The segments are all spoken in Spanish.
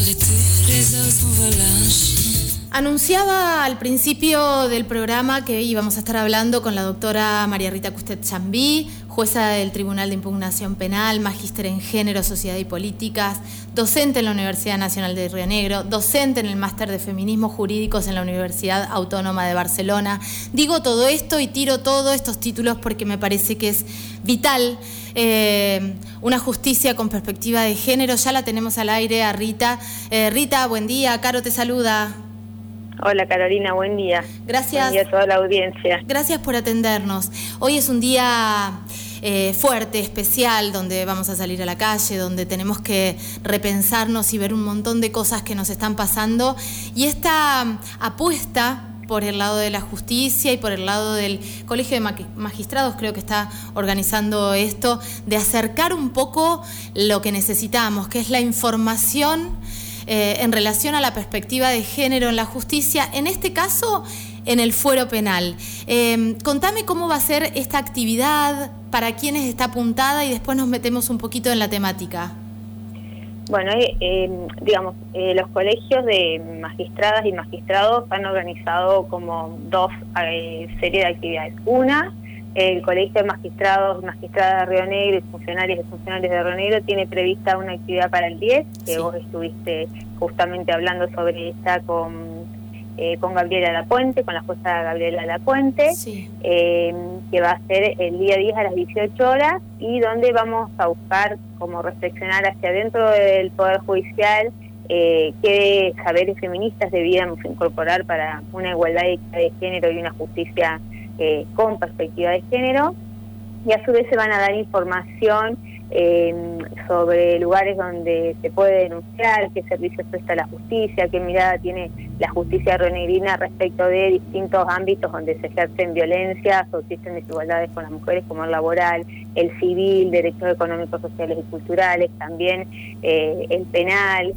arrêté, les heures sont volage. Anunciaba al principio del programa que íbamos a estar hablando con la doctora María Rita Custet Chambí, jueza del Tribunal de Impugnación Penal, magíster en Género, Sociedad y Políticas, docente en la Universidad Nacional de Río Negro, docente en el Máster de Feminismos Jurídicos en la Universidad Autónoma de Barcelona. Digo todo esto y tiro todos estos títulos porque me parece que es vital eh, una justicia con perspectiva de género. Ya la tenemos al aire a Rita. Eh, Rita, buen día. Caro te saluda. Hola Carolina, buen día. Gracias. Buen día a toda la audiencia. Gracias por atendernos. Hoy es un día eh, fuerte, especial, donde vamos a salir a la calle, donde tenemos que repensarnos y ver un montón de cosas que nos están pasando. Y esta apuesta por el lado de la justicia y por el lado del Colegio de Magistrados, creo que está organizando esto, de acercar un poco lo que necesitamos, que es la información eh, en relación a la perspectiva de género en la justicia, en este caso en el fuero penal. Eh, contame cómo va a ser esta actividad, para quiénes está apuntada y después nos metemos un poquito en la temática. Bueno, eh, digamos, los colegios de magistradas y magistrados han organizado como dos series de actividades. Una el Colegio de Magistrados Magistradas de Río Negro y funcionarios y funcionarios de Río Negro tiene prevista una actividad para el 10, que vos estuviste justamente hablando sobre esta con, eh, con Gabriela Lapuente, con la jueza Gabriela Lapuente, eh, que va a ser el día 10 a las 18 horas y donde vamos a buscar como reflexionar hacia dentro del Poder Judicial eh, qué saberes feministas debíamos incorporar para una igualdad de género y una justicia eh, con perspectiva de género y a su vez se van a dar información eh, sobre lugares donde se puede denunciar, qué servicios presta la justicia, qué mirada tiene la justicia renegrina respecto de distintos ámbitos donde se ejercen violencias o existen desigualdades con las mujeres, como el laboral, el civil, derechos económicos, sociales y culturales, también eh, el penal.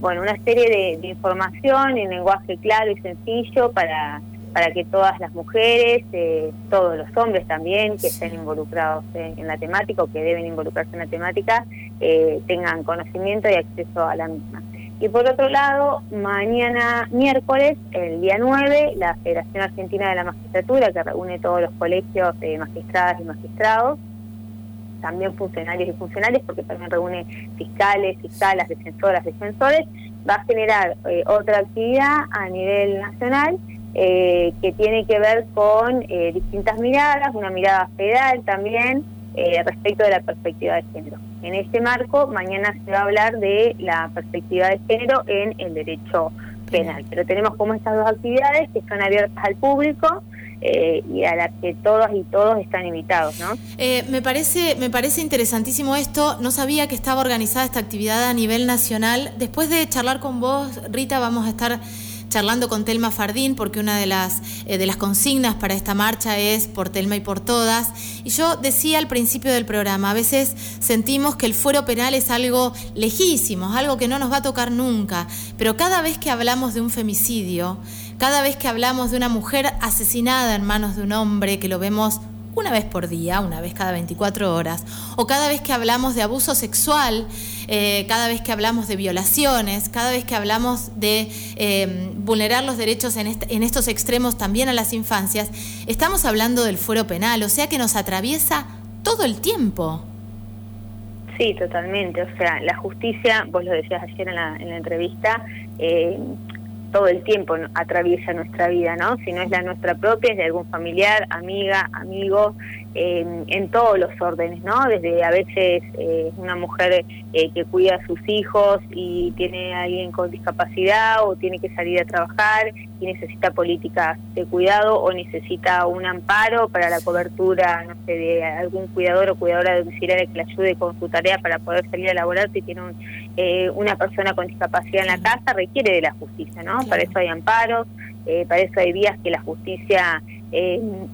bueno, una serie de información en lenguaje claro y sencillo para para que todas las mujeres, eh, todos los hombres también que estén involucrados en, la temática o que deben involucrarse en la temática, eh, tengan conocimiento y acceso a la misma. Y por otro lado, mañana miércoles, el día 9, la Federación Argentina de la Magistratura, que reúne todos los colegios de magistradas y magistrados, también funcionarios y funcionarios, porque también reúne fiscales, fiscalas, defensoras, defensores, va a generar eh, otra actividad a nivel nacional eh, que tiene que ver con eh, distintas miradas, una mirada federal también eh, respecto de la perspectiva de género. En este marco, mañana se va a hablar de la perspectiva de género en el derecho penal. Pero tenemos como estas dos actividades que están abiertas al público. y a las que todas y todos están invitados, ¿no? me parece me parece interesantísimo esto. No sabía que estaba organizada esta actividad a nivel nacional. Después de charlar con vos, Rita, vamos a estar charlando con Telma Fardín, porque una de las, eh, de las consignas para esta marcha es por Telma y por todas. Y yo decía al principio del programa, a veces sentimos que el fuero penal es algo lejísimo, algo que no nos va a tocar nunca, pero cada vez que hablamos de un femicidio, cada vez que hablamos de una mujer asesinada en manos de un hombre, que lo vemos una vez por día, una vez cada 24 horas, o cada vez que hablamos de abuso sexual, eh, cada vez que hablamos de violaciones, cada vez que hablamos de eh, vulnerar los derechos en, en estos extremos también a las infancias, estamos hablando del fuero penal, o sea que nos atraviesa todo el tiempo. Sí, totalmente. O sea, la justicia, vos lo decías ayer en la, en la entrevista, eh, todo el tiempo atraviesa nuestra vida, ¿no? Si no es la nuestra propia, es de algún familiar, amiga, amigo, en todos los órdenes, ¿no? Desde a veces eh, una mujer eh, que cuida a sus hijos y tiene a alguien con discapacidad o tiene que salir a trabajar y necesita políticas de cuidado o necesita un amparo para la cobertura, no sé, de algún cuidador o cuidadora domiciliaria que le ayude con su tarea para poder salir a laborar si tiene eh, una persona con discapacidad en la casa, requiere de la justicia, ¿no? Para eso hay amparos, para eso hay vías que la justicia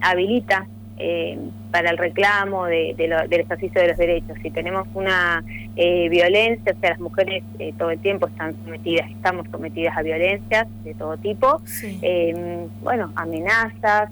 habilita eh, para el reclamo de, del ejercicio de los derechos. Si tenemos una eh, violencia, o sea, las mujeres eh, todo el tiempo están sometidas, estamos sometidas a violencias de todo tipo, em, bueno, amenazas,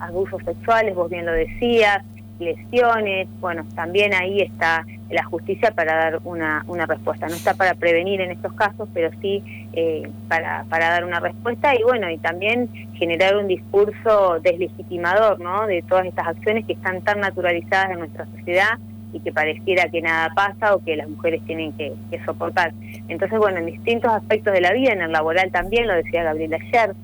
abusos sexuales, vos bien lo decías, lesiones, bueno, también ahí está la justicia para dar una, una respuesta. No está para prevenir en estos casos, pero sí eh, para, para dar una respuesta y bueno, y también generar un discurso deslegitimador ¿no? de todas estas acciones que están tan naturalizadas en nuestra sociedad y que pareciera que nada pasa o que las mujeres tienen que, soportar. Entonces, bueno, en distintos aspectos de la vida, en el laboral también, lo decía Gabriela ayer,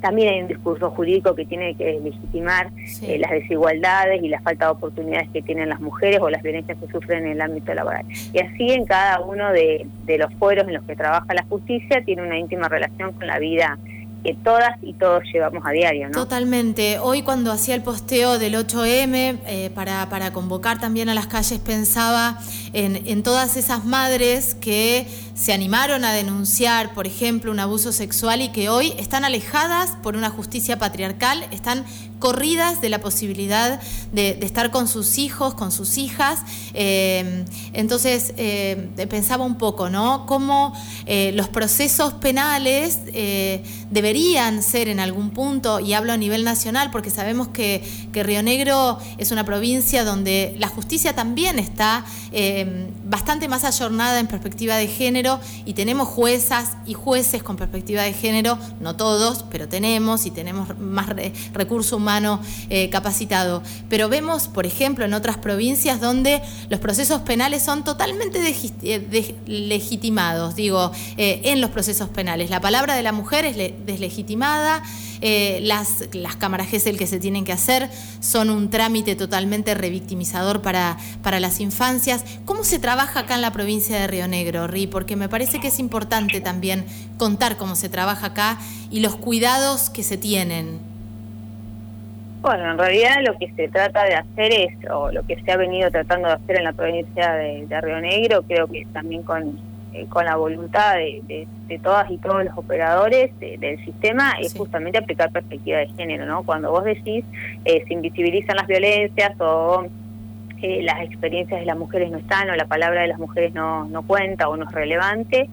también hay un discurso jurídico que tiene que legitimar eh, las desigualdades y la falta de oportunidades que tienen las mujeres o las violencias que sufren en el ámbito laboral. Y así en cada uno de, de los fueros en los que trabaja la justicia tiene una íntima relación con la vida que todas y todos llevamos a diario. ¿no? Totalmente. Hoy cuando hacía el posteo del 8M eh, para, para convocar también a las calles pensaba en, todas esas madres que se animaron a denunciar, por ejemplo, un abuso sexual y que hoy están alejadas por una justicia patriarcal, están corridas de la posibilidad de, estar con sus hijos, con sus hijas. Eh, entonces, eh, pensaba un poco, ¿no? Cómo eh, los procesos penales deberían ser en algún punto, y hablo a nivel nacional, porque sabemos que Río Negro es una provincia donde la justicia también está bastante más ayornada en perspectiva de género y tenemos juezas y jueces con perspectiva de género, no todos, pero tenemos y tenemos más recursos humano eh, capacitado. Pero vemos, por ejemplo, en otras provincias donde los procesos penales son totalmente eh, legitimados, digo, eh, en los procesos penales. La palabra de la mujer es deslegitimada, las, las cámaras GESEL que se tienen que hacer son un trámite totalmente revictimizador para, para las infancias. ¿Cómo se trabaja acá en la provincia de Río Negro, Ri? Porque me parece que es importante también contar cómo se trabaja acá y los cuidados que se tienen. Bueno, en realidad lo que se trata de hacer es, o lo que se ha venido tratando de hacer en la provincia de, Río Negro, creo que también con, eh, con la voluntad de, todas y todos los operadores del sistema, es justamente aplicar perspectiva de género, ¿no? Cuando vos decís, eh, se invisibilizan las violencias o eh, las experiencias de las mujeres no están o la palabra de las mujeres no, no cuenta o no es relevante,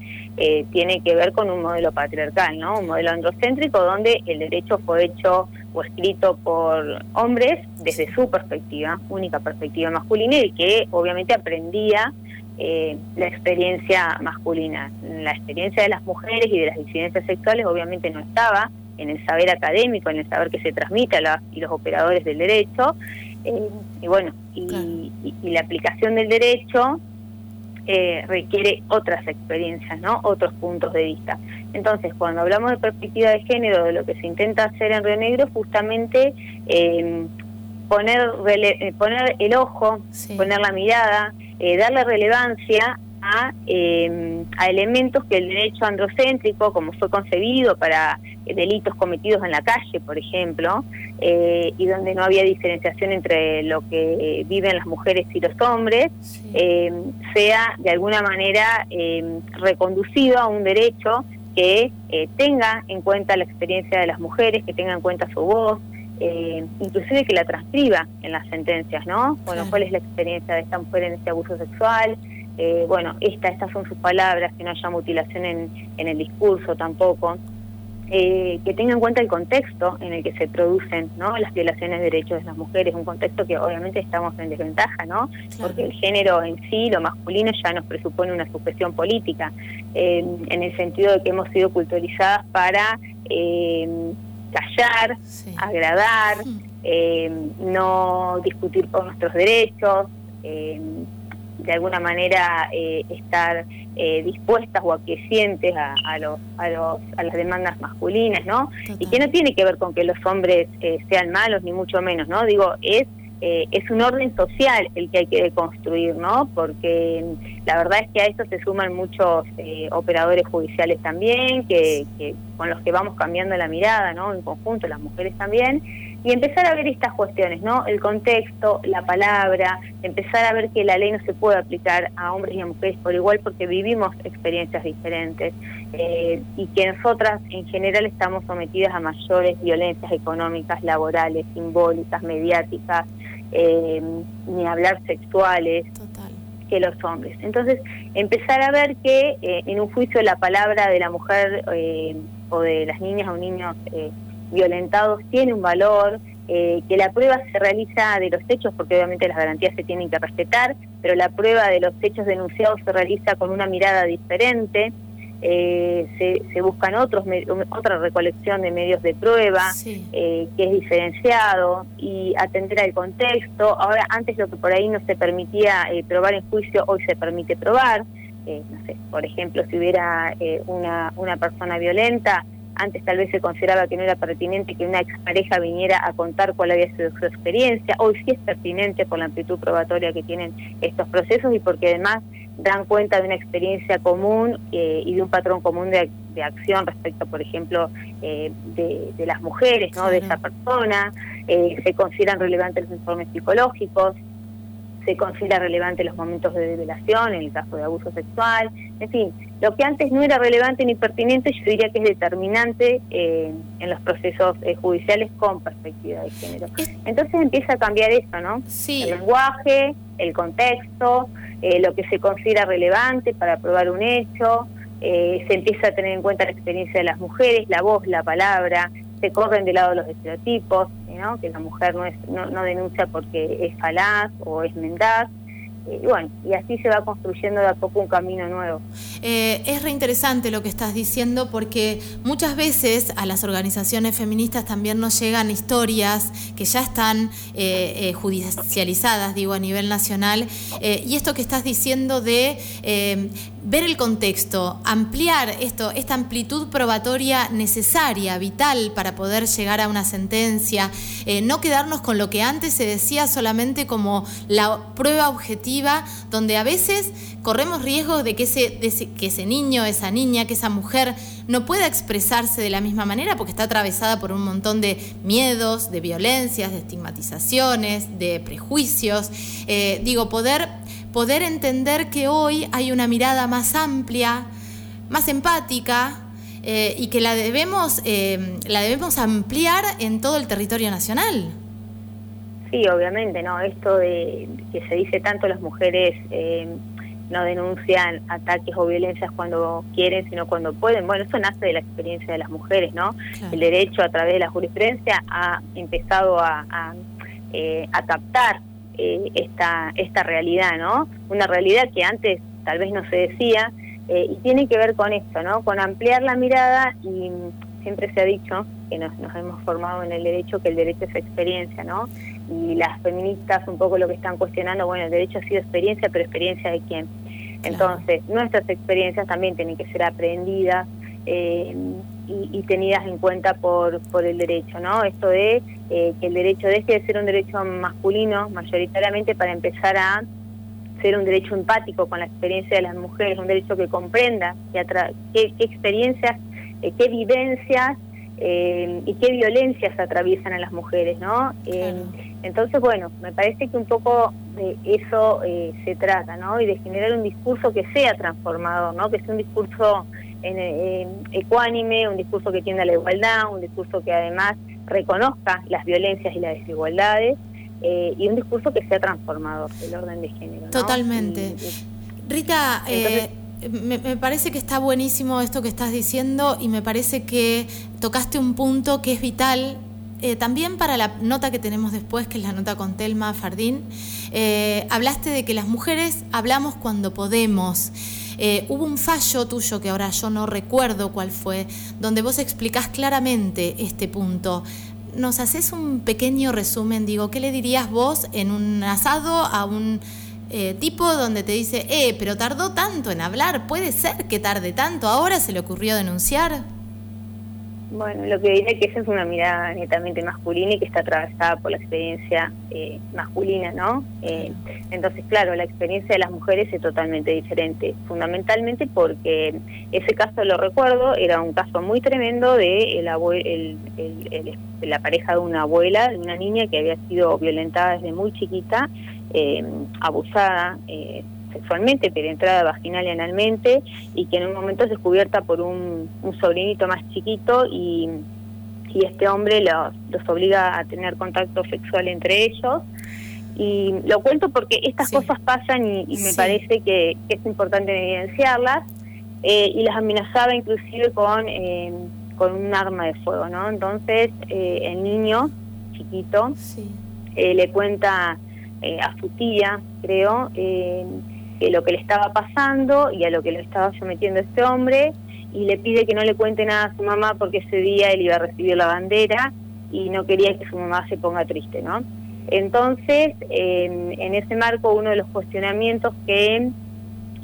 tiene que ver con un modelo patriarcal, ¿no? Un modelo androcéntrico donde el derecho fue hecho o escrito por hombres desde su perspectiva, única perspectiva masculina, y que obviamente aprendía eh, la experiencia masculina. La experiencia de las mujeres y de las disidencias sexuales obviamente no estaba en el saber académico, en el saber que se transmite a los, y los operadores del derecho. Eh, y bueno, y, la aplicación del derecho eh, requiere otras experiencias, ¿no? otros puntos de vista. Entonces, cuando hablamos de perspectiva de género, de lo que se intenta hacer en Río Negro, justamente eh, poner, eh, poner el ojo, poner la mirada, darle relevancia a, a, elementos que el derecho androcéntrico, como fue concebido para delitos cometidos en la calle, por ejemplo, eh, y donde no había diferenciación entre lo que viven las mujeres y los hombres, eh, sea de alguna manera eh, reconducido a un derecho que tenga en cuenta la experiencia de las mujeres, que tenga en cuenta su voz, inclusive que la transcriba en las sentencias, ¿no? Bueno, cuál es la experiencia de esta mujer en este abuso sexual, bueno, esta, estas son sus palabras, que no haya mutilación en, en el discurso tampoco. Eh, que tenga en cuenta el contexto en el que se producen ¿no? las violaciones de derechos de las mujeres, un contexto que obviamente estamos en desventaja, ¿no? porque el género en sí, lo masculino, ya nos presupone una sujeción política, en el sentido de que hemos sido culturizadas para eh, callar, agradar, eh, no discutir por nuestros derechos de alguna manera eh, estar eh, dispuestas o aquiescientes a, a, los, a, los, a las demandas masculinas, ¿no? Y que no tiene que ver con que los hombres eh, sean malos, ni mucho menos, ¿no? Digo, es es un orden social el que hay que construir, ¿no? Porque la verdad es que a eso se suman muchos operadores judiciales también, que, que, con los que vamos cambiando la mirada, ¿no? En conjunto, las mujeres también, y empezar a ver estas cuestiones, ¿no? El contexto, la palabra, empezar a ver que la ley no se puede aplicar a hombres y a mujeres por igual porque vivimos experiencias diferentes eh, y que nosotras en general estamos sometidas a mayores violencias económicas, laborales, simbólicas, mediáticas, eh, ni hablar sexuales. que los hombres. Entonces, empezar a ver que eh, en un juicio la palabra de la mujer o de las niñas o niños violentados tiene un valor, eh, que la prueba se realiza de los hechos, porque obviamente las garantías se tienen que respetar, pero la prueba de los hechos denunciados se realiza con una mirada diferente. Eh, se, buscan otros otra recolección de medios de prueba eh, que es diferenciado y atender al contexto. Ahora, antes lo que por ahí no se permitía probar en juicio, hoy se permite probar. no sé, por ejemplo, si hubiera una, una persona violenta, antes tal vez se consideraba que no era pertinente que una expareja viniera a contar cuál había sido su experiencia. Hoy sí es pertinente por la amplitud probatoria que tienen estos procesos y porque además dan cuenta de una experiencia común eh, y de un patrón común de, acción respecto, por ejemplo, eh, de, las mujeres, ¿no? de esa persona. Eh, se consideran relevantes los informes psicológicos se considera relevante los momentos de revelación, en el caso de abuso sexual, en fin, lo que antes no era relevante ni pertinente, yo diría que es determinante eh, en los procesos eh, judiciales con perspectiva de género. Entonces empieza a cambiar eso, ¿no? Sí. El lenguaje, el contexto, eh, lo que se considera relevante para probar un hecho, se empieza a tener en cuenta la experiencia de las mujeres, la voz, la palabra, se corren de lado los estereotipos, que la mujer no, es, no, no denuncia porque es falaz o es mendaz, y bueno, y así se va construyendo de a poco un camino nuevo. Eh, es reinteresante lo que estás diciendo porque muchas veces a las organizaciones feministas también nos llegan historias que ya están eh, eh, judicializadas, digo, a nivel nacional, y esto que estás diciendo de ver el contexto, ampliar esto, esta amplitud probatoria necesaria, vital para poder llegar a una sentencia, no quedarnos con lo que antes se decía solamente como la prueba objetiva donde a veces corremos riesgos de que ese, que ese niño, esa niña, que esa mujer no pueda expresarse de la misma manera porque está atravesada por un montón de miedos, de violencias, de estigmatizaciones, de prejuicios. Eh, digo, poder, poder entender que hoy hay una mirada más amplia, más empática, eh, y que la debemos, eh, la debemos ampliar en todo el territorio nacional. Sí, obviamente, ¿no? Esto de que se dice tanto las mujeres eh, no denuncian ataques o violencias cuando quieren, sino cuando pueden. Bueno, eso nace de la experiencia de las mujeres, ¿no? El derecho a través de la jurisprudencia ha empezado a, a, eh, captar eh, esta, esta realidad, ¿no? Una realidad que antes tal vez no se decía y tiene que ver con esto, ¿no? Con ampliar la mirada y siempre se ha dicho que nos, nos hemos formado en el derecho que el derecho es experiencia, ¿no? Y las feministas un poco lo que están cuestionando, bueno, el derecho ha sido experiencia, pero experiencia de quién. Entonces, nuestras experiencias también tienen que ser aprendidas eh, y, tenidas en cuenta por, por el derecho, ¿no? Esto de eh, que el derecho deje de ser un derecho masculino mayoritariamente para empezar a ser un derecho empático con la experiencia de las mujeres, un derecho que comprenda qué, qué experiencias eh, qué vivencias eh, y qué violencias atraviesan a las mujeres, ¿no? Eh, entonces, bueno, me parece que un poco de eso se trata, ¿no? Y de generar un discurso que sea transformador, ¿no? Que sea un discurso ecuánime, un discurso que tienda a la igualdad, un discurso que además reconozca las violencias y las desigualdades. y un discurso que sea transformador del orden de género. Totalmente. Rita, me, parece que está buenísimo esto que estás diciendo y me parece que tocaste un punto que es vital eh, también para la nota que tenemos después, que es la nota con Telma Fardín. Eh, hablaste de que las mujeres hablamos cuando podemos. Eh, hubo un fallo tuyo que ahora yo no recuerdo cuál fue, donde vos explicás claramente este punto. ¿Nos haces un pequeño resumen? Digo, ¿qué le dirías vos en un asado a un eh, tipo donde te dice, eh, pero tardó tanto en hablar, puede ser que tarde tanto, ahora se le ocurrió denunciar. Bueno, lo que diría que esa es una mirada netamente masculina y que está atravesada por la experiencia eh, masculina, ¿no? Eh, entonces, claro, la experiencia de las mujeres es totalmente diferente, fundamentalmente porque ese caso lo recuerdo, era un caso muy tremendo de la pareja de una abuela, de una niña que había sido violentada desde muy chiquita eh, abusada eh, sexualmente, penetrada vaginal y analmente, y que en un momento es descubierta por un, sobrinito más chiquito y, y este hombre los, los obliga a tener contacto sexual entre ellos. Y lo cuento porque estas cosas pasan y, me parece que, es importante evidenciarlas, eh, y las amenazaba inclusive con, eh, con un arma de fuego, ¿no? Entonces el niño chiquito, le cuenta a su tía, creo, lo que le estaba pasando y a lo que le estaba sometiendo este hombre y le pide que no le cuente nada a su mamá porque ese día él iba a recibir la bandera y no quería que su mamá se ponga triste, ¿no? Entonces, en, ese marco, uno de los cuestionamientos que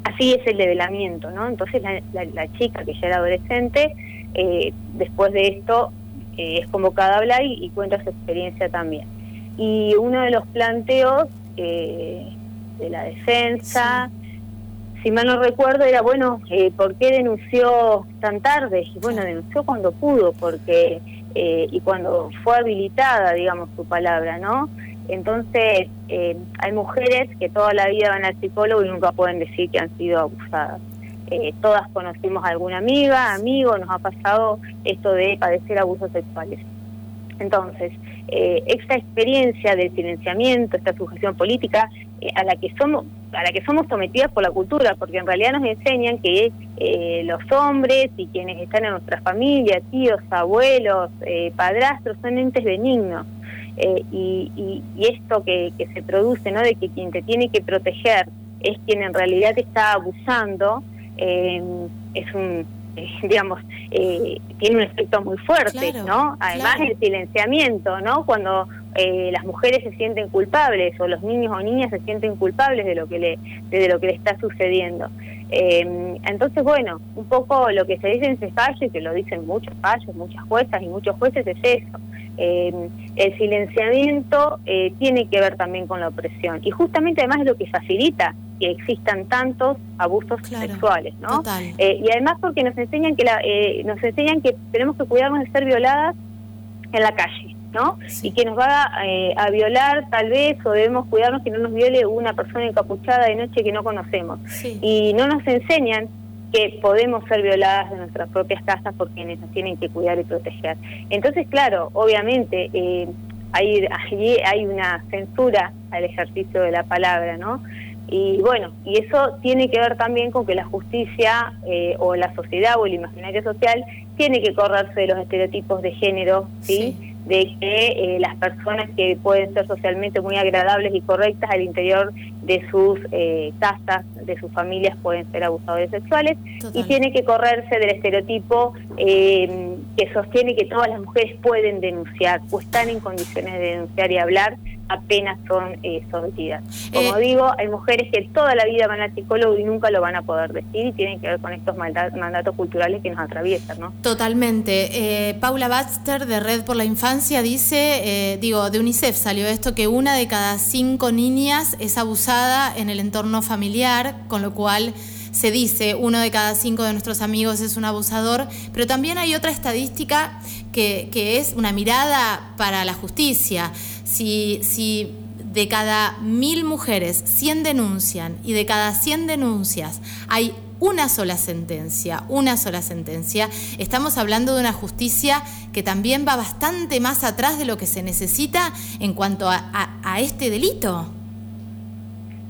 así es el develamiento, ¿no? Entonces la, chica que ya era adolescente, eh, después de esto eh, es convocada a hablar y, cuenta su experiencia también. Y uno de los planteos eh, de la defensa, si mal no recuerdo, era, bueno, eh, ¿por qué denunció tan tarde? Y bueno, denunció cuando pudo, porque eh, y cuando fue habilitada, digamos, su palabra, ¿no? Entonces, eh, hay mujeres que toda la vida van al psicólogo y nunca pueden decir que han sido abusadas. Eh, todas conocimos a alguna amiga, amigo, nos ha pasado esto de padecer abusos sexuales. Entonces, eh, esta experiencia del silenciamiento, esta sujeción política, eh, a la que somos a la que somos sometidas por la cultura, porque en realidad nos enseñan que eh, los hombres y quienes están en nuestra familia, tíos, abuelos, padrastros, son entes benignos. Y, esto que, que, se produce, ¿no? de que quien te tiene que proteger es quien en realidad te está abusando, es un digamos, eh, tiene un efecto muy fuerte, ¿no? Además el silenciamiento, ¿no? Cuando eh, las mujeres se sienten culpables o los niños o niñas se sienten culpables de lo que le, de lo que le está sucediendo. Eh, entonces, bueno, un poco lo que se dice en ese fallo, y que lo dicen muchos fallos, muchas juezas y muchos jueces, es eso. el silenciamiento tiene que ver también con la opresión y justamente además es lo que facilita que existan tantos abusos sexuales, ¿no? Eh, y además porque nos enseñan que la, eh, nos enseñan que tenemos que cuidarnos de ser violadas en la calle, ¿no? Y que nos va eh, a violar tal vez o debemos cuidarnos que no nos viole una persona encapuchada de noche que no conocemos. Y no nos enseñan que podemos ser violadas de nuestras propias casas porque nos tienen que cuidar y proteger. Entonces, claro, obviamente hay, allí hay una censura al ejercicio de la palabra, ¿no? Y bueno, y eso tiene que ver también con que la justicia eh, o la sociedad o el imaginario social tiene que correrse de los estereotipos de género, ¿sí? de que eh, las personas que pueden ser socialmente muy agradables y correctas al interior de sus eh, casas, de sus familias, pueden ser abusadores sexuales, y tiene que correrse del estereotipo eh, que sostiene que todas las mujeres pueden denunciar o están en condiciones de denunciar y hablar apenas son eh, sometidas. Como eh, digo, hay mujeres que toda la vida van al psicólogo y nunca lo van a poder decir y tienen que ver con estos mandatos culturales que nos atraviesan, ¿no? Totalmente. Eh, Paula Baxter de Red por la Infancia dice, digo, de UNICEF salió esto que una de cada cinco niñas es abusada en el entorno familiar, con lo cual se dice uno de cada cinco de nuestros amigos es un abusador, pero también hay otra estadística que, que es una mirada para la justicia. Si, si de cada mil mujeres 100 denuncian y de cada 100 denuncias hay una sola sentencia, una sola sentencia, estamos hablando de una justicia que también va bastante más atrás de lo que se necesita en cuanto a, este delito.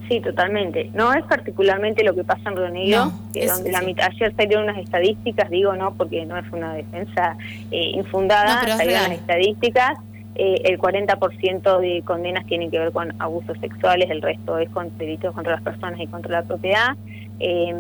Sí, totalmente. No es particularmente lo que pasa en Río Negro, que donde la mitad, ayer salieron unas estadísticas, digo no porque no es una defensa eh, infundada, salieron las estadísticas eh, el 40% de condenas tienen que ver con abusos sexuales, el resto es con delitos contra las personas y contra la propiedad. Eh,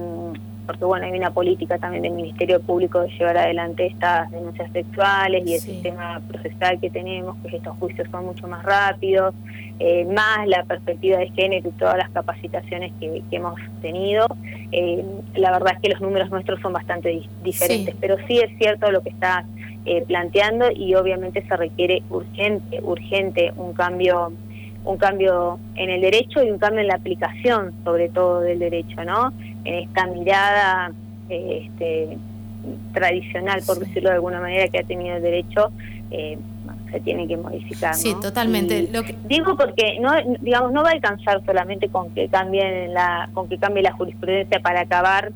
porque bueno, hay una política también del Ministerio Público de llevar adelante estas denuncias sexuales y el sistema procesal que tenemos, que estos juicios son mucho más rápidos, eh, más la perspectiva de género y todas las capacitaciones que, hemos tenido. Eh, la verdad es que los números nuestros son bastante diferentes, pero sí es cierto lo que está eh, planteando y obviamente se requiere urgente, urgente un cambio un cambio en el derecho y un cambio en la aplicación, sobre todo del derecho, ¿no? En esta mirada este, tradicional, por decirlo de alguna manera, que ha tenido el derecho, eh, se tiene que modificar. Sí, totalmente. Digo porque no, digamos, no va a alcanzar solamente con que cambien la, con que cambie la jurisprudencia para acabar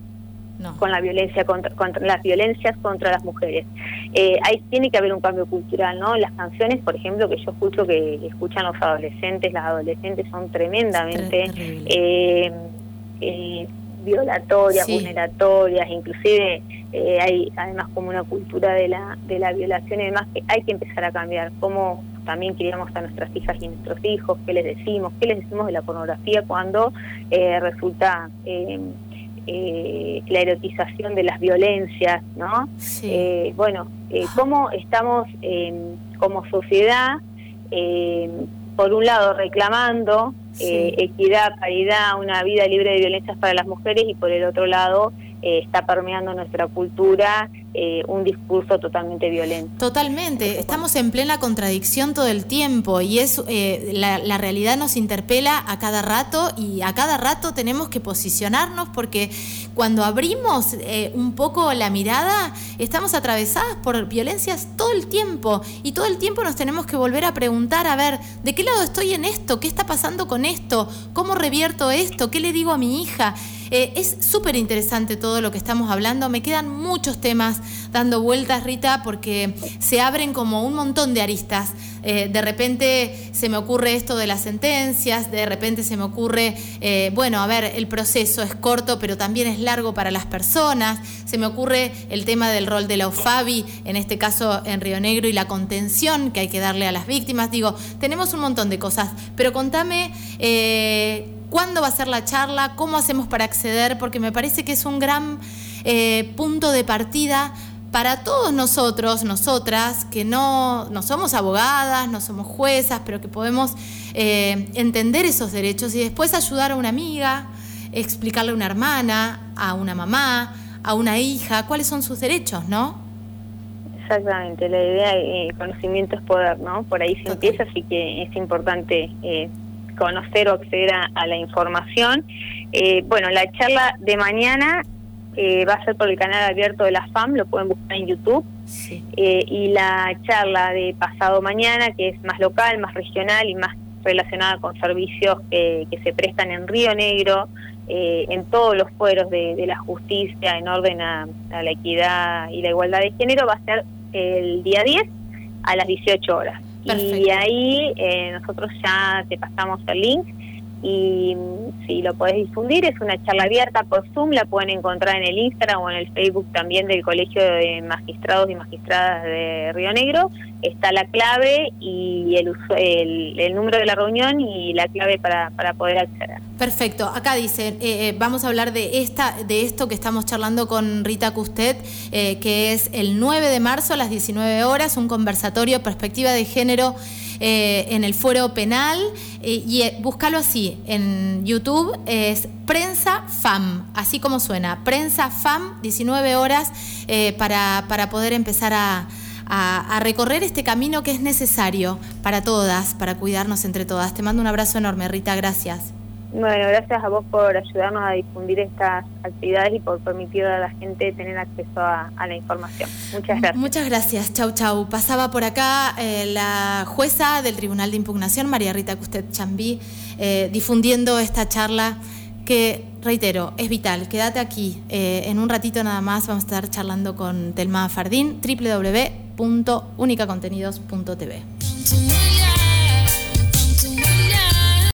con la violencia contra, las violencias contra las mujeres. Eh, ahí tiene que haber un cambio cultural, ¿no? Las canciones, por ejemplo, que yo escucho que escuchan los adolescentes, las adolescentes son tremendamente eh, eh, violatorias, vulneratorias, inclusive hay además como una cultura de la de la violación y demás que hay que empezar a cambiar. Cómo también criamos a nuestras hijas y nuestros hijos, qué les decimos, qué les decimos de la pornografía cuando eh, resulta eh, eh, la erotización de las violencias, ¿no? bueno, cómo estamos como sociedad, por un lado reclamando equidad, paridad, una vida libre de violencias para las mujeres y por el otro lado está permeando nuestra cultura eh, un discurso totalmente violento. Totalmente, estamos en plena contradicción todo el tiempo y es eh, la, realidad nos interpela a cada rato y a cada rato tenemos que posicionarnos porque cuando abrimos eh, un poco la mirada estamos atravesadas por violencias todo el tiempo y todo el tiempo nos tenemos que volver a preguntar, a ver, ¿de qué lado estoy en esto? ¿Qué está pasando con esto? ¿Cómo revierto esto? ¿Qué le digo a mi hija? es súper interesante todo lo que estamos hablando, me quedan muchos temas dando vueltas, Rita, porque se abren como un montón de aristas. Eh, de repente se me ocurre esto de las sentencias, de repente se me ocurre, eh, bueno, a ver, el proceso es corto, pero también es largo para las personas. Se me ocurre el tema del rol de la OFABI, en este caso en Río Negro, y la contención que hay que darle a las víctimas. Digo, tenemos un montón de cosas, pero contame... Eh, ¿Cuándo va a ser la charla? ¿Cómo hacemos para acceder? Porque me parece que es un gran punto de partida para todos nosotros, nosotras, que no, no somos abogadas, no somos juezas, pero que podemos eh, entender esos derechos y después ayudar a una amiga, explicarle a una hermana, a una mamá, a una hija, cuáles son sus derechos, ¿no? Exactamente, la idea de eh, conocimiento es poder, ¿no? Por ahí se empieza, así que es importante eh, conocer o acceder a, la información. bueno, la charla de mañana eh, va a ser por el canal abierto de la FAM, lo pueden buscar en YouTube. Eh, y la charla de pasado mañana, que es más local, más regional y más relacionada con servicios que, se prestan en Río Negro, eh, en todos los fueros de, la justicia en orden a, la equidad y la igualdad de género, va a ser el día 10 a las 18 horas. Y ahí nosotros ya te pasamos el link y si lo podés difundir, es una charla abierta por Zoom, la pueden encontrar en el Instagram o en el Facebook también del Colegio de Magistrados y Magistradas de Río Negro. Está la clave y el, el, número de la reunión y la clave para, para poder acceder. Perfecto. Acá dice, eh, eh, vamos a hablar de esta, de esto que estamos charlando con Rita Custet, eh, que es el 9 de marzo a las 19 horas, un conversatorio perspectiva de género en el fuero penal. y búscalo así, en YouTube es Prensa FAM, así como suena, Prensa FAM, 19 horas, para, para poder empezar a a, recorrer este camino que es necesario para todas, para cuidarnos entre todas. Te mando un abrazo enorme, Rita, gracias. Bueno, gracias a vos por ayudarnos a difundir estas actividades y por permitir a la gente tener acceso a, la información. Muchas gracias. Muchas gracias. Chau, chau. Pasaba por acá eh, la jueza del Tribunal de Impugnación, María Rita Custet Chambí, eh, difundiendo esta charla que, reitero, es vital. Quédate aquí. Eh, en un ratito nada más vamos a estar charlando con Telma Fardín, www www.unicacontenidos.tv.